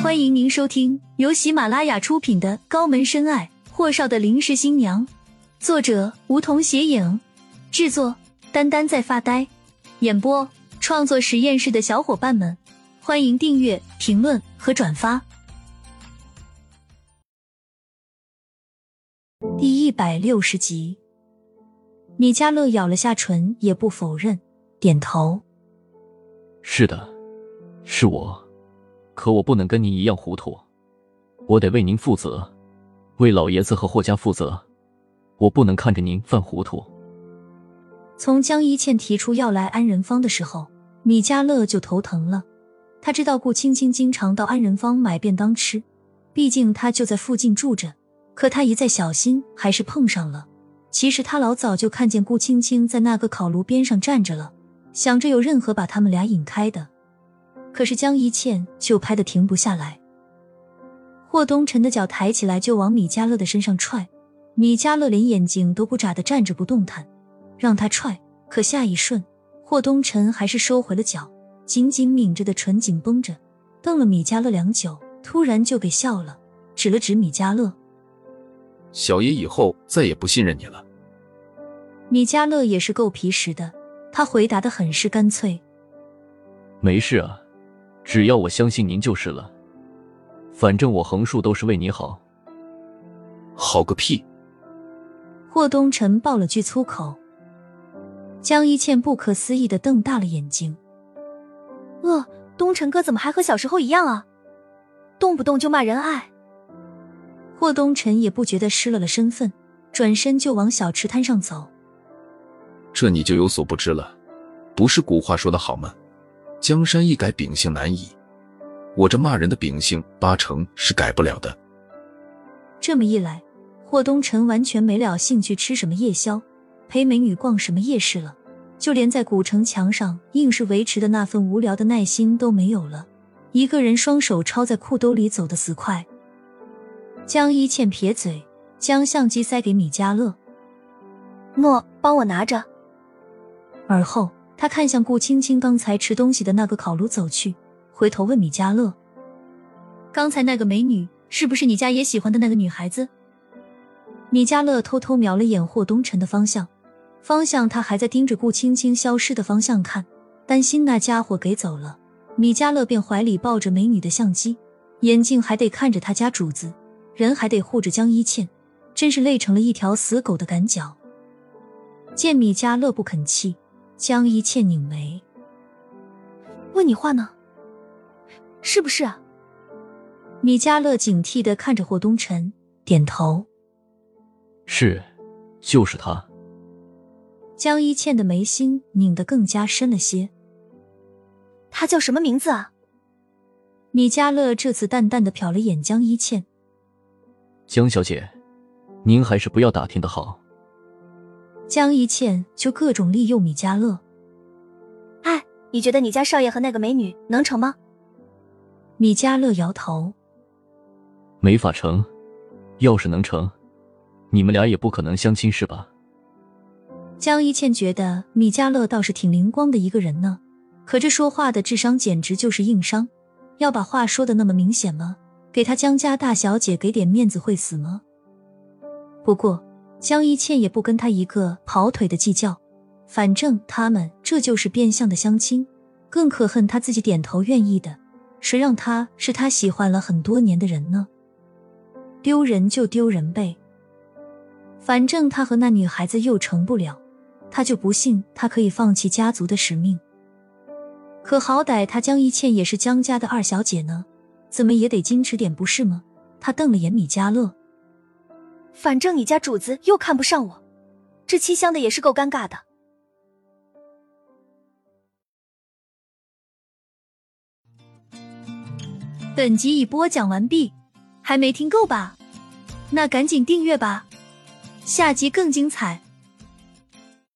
欢迎您收听由喜马拉雅出品的《高门深爱：霍少的临时新娘》，作者梧桐斜影，制作丹丹在发呆，演播创作实验室的小伙伴们，欢迎订阅、评论和转发。第一百六十集，米迦勒咬了下唇，也不否认，点头：“是的，是我。”可我不能跟您一样糊涂，我得为您负责，为老爷子和霍家负责。我不能看着您犯糊涂。从江一倩提出要来安仁坊的时候，米家乐就头疼了。他知道顾青青经常到安仁坊买便当吃，毕竟他就在附近住着。可他一再小心，还是碰上了。其实他老早就看见顾青青在那个烤炉边上站着了，想着有任何把他们俩引开的。可是江一倩就拍的停不下来，霍东辰的脚抬起来就往米迦勒的身上踹，米迦勒连眼睛都不眨的站着不动弹，让他踹。可下一瞬，霍东辰还是收回了脚，紧紧抿着的唇紧绷着，瞪了米迦勒良久，突然就给笑了，指了指米迦勒：“小爷以后再也不信任你了。”米迦勒也是够皮实的，他回答的很是干脆：“没事啊。”只要我相信您就是了，反正我横竖都是为你好。好个屁！霍东辰爆了句粗口。江一倩不可思议的瞪大了眼睛。呃，东辰哥怎么还和小时候一样啊？动不动就骂人爱。霍东辰也不觉得失了了身份，转身就往小吃摊上走。这你就有所不知了，不是古话说的好吗？江山易改，秉性难移。我这骂人的秉性，八成是改不了的。这么一来，霍东辰完全没了兴趣吃什么夜宵，陪美女逛什么夜市了，就连在古城墙上硬是维持的那份无聊的耐心都没有了。一个人双手抄在裤兜里走得死快。江一倩撇嘴，将相机塞给米迦勒，诺，帮我拿着。而后。他看向顾青青刚才吃东西的那个烤炉走去，回头问米迦勒：“刚才那个美女是不是你家也喜欢的那个女孩子？”米迦勒偷偷瞄了眼霍东辰的方向，方向他还在盯着顾青青消失的方向看，担心那家伙给走了。米迦勒便怀里抱着美女的相机，眼睛还得看着他家主子，人还得护着江一倩，真是累成了一条死狗的赶脚。见米迦勒不肯弃。江一倩拧眉，问你话呢，是不是啊？米迦勒警惕的看着霍东辰，点头，是，就是他。江一倩的眉心拧得更加深了些。他叫什么名字啊？米迦勒这次淡淡的瞟了眼江一倩，江小姐，您还是不要打听的好。江一倩就各种利诱米迦勒。哎，你觉得你家少爷和那个美女能成吗？米迦勒摇头，没法成。要是能成，你们俩也不可能相亲是吧？江一倩觉得米迦勒倒是挺灵光的一个人呢，可这说话的智商简直就是硬伤。要把话说的那么明显吗？给他江家大小姐给点面子会死吗？不过。江一倩也不跟他一个跑腿的计较，反正他们这就是变相的相亲。更可恨他自己点头愿意的，谁让他是他喜欢了很多年的人呢？丢人就丢人呗，反正他和那女孩子又成不了，他就不信他可以放弃家族的使命。可好歹他江一倩也是江家的二小姐呢，怎么也得矜持点不是吗？他瞪了眼米迦勒。反正你家主子又看不上我，这七香的也是够尴尬的。本集已播讲完毕，还没听够吧？那赶紧订阅吧，下集更精彩。